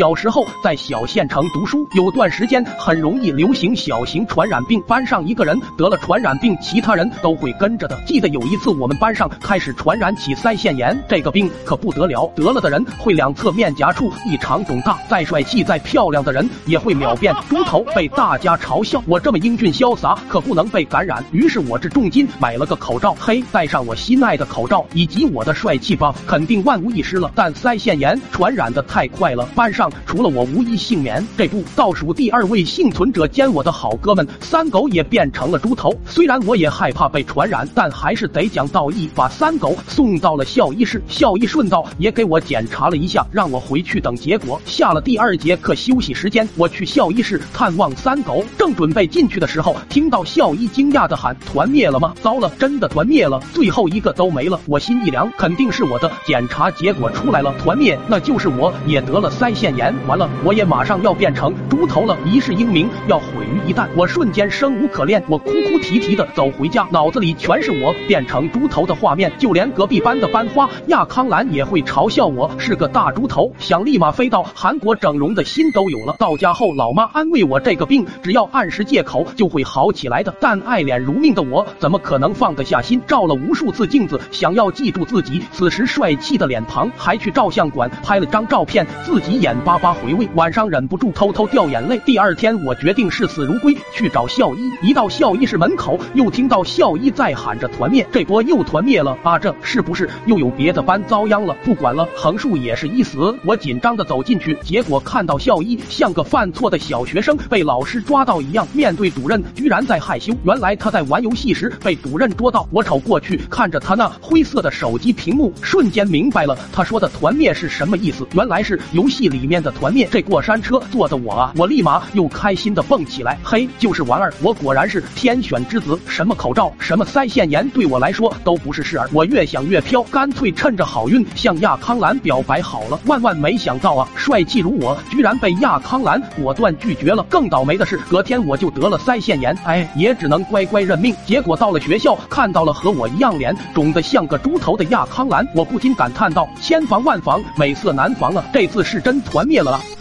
小时候在小县城读书，有段时间很容易流行小型传染病，班上一个人得了传染病，其他人都会跟着的。记得有一次我们班上开始传染起腮腺炎，这个病可不得了，得了的人会两侧面颊处异常肿大，再帅气再漂亮的人也会秒变猪头，被大家嘲笑我这么英俊潇洒，可不能被感染。于是我这重金买了个口罩，嘿，戴上我心爱的口罩以及我的帅气吧，肯定万无一失了。但腮腺炎传染的太快了，班上除了我无一幸免。这不，倒数第二位幸存者兼我的好哥们三狗也变成了猪头。虽然我也害怕被传染，但还是得讲道义，把三狗送到了校医室。校医顺道也给我检查了一下，让我回去等结果。下了第二节课休息时间，我去校医室探望三狗，正准备进去的时候，听到校医惊讶的喊：“团灭了吗？”糟了，真的团灭了，最后一个都没了。我心一凉，肯定是我的检查结果出来了，团灭，那就是我也得了腮腺炎。完了，我也马上要变成猪头了，一世英名要毁于一旦。我瞬间生无可恋，我哭哭啼啼的走回家，脑子里全是我变成猪头的画面，就连隔壁班的班花亚康兰也会嘲笑我是个大猪头，想立马飞到韩国整容的心都有了。到家后，老妈安慰我，这个病只要按时戒口就会好起来的。但爱脸如命的我，怎么可能放得下心？照了无数次镜子，想要记住自己此时帅气的脸庞，还去照相馆拍了张照片，自己眼巴巴回味。晚上忍不住偷偷掉眼泪。第二天，我决定视死如归，去找校医。一到校医室门口，又听到校医在喊着团灭，这波又团灭了啊！这是不是又有别的班遭殃了？不管了，横竖也是一死。我紧张的走进去，结果看到校医像个犯错的小学生被老师抓到一样，面对主任居然在害羞。原来他在玩游戏时被主任捉到。我瞅过去，看着他那灰色的手机屏幕，瞬间明白了他说的团灭是什么意思。原来是游戏里面的团灭。这过山车坐的我啊，我立马又开心的蹦起来。嘿，就是玩儿，我果然是天选之子。什么口罩，什么腮腺炎，对我来说都不是事儿。我越想越飘，干脆趁着好运向亚康兰表白好了。万万没想到啊，帅气如我，居然被亚康兰果断拒绝了。更倒霉的是，隔天我就得了腮腺炎，哎，也只能乖乖认命。结果到了学校，看到了和我一样脸肿得像个猪头的亚康兰，我不禁感叹道：千防万防，美色难防啊！这次是真团团灭了啦。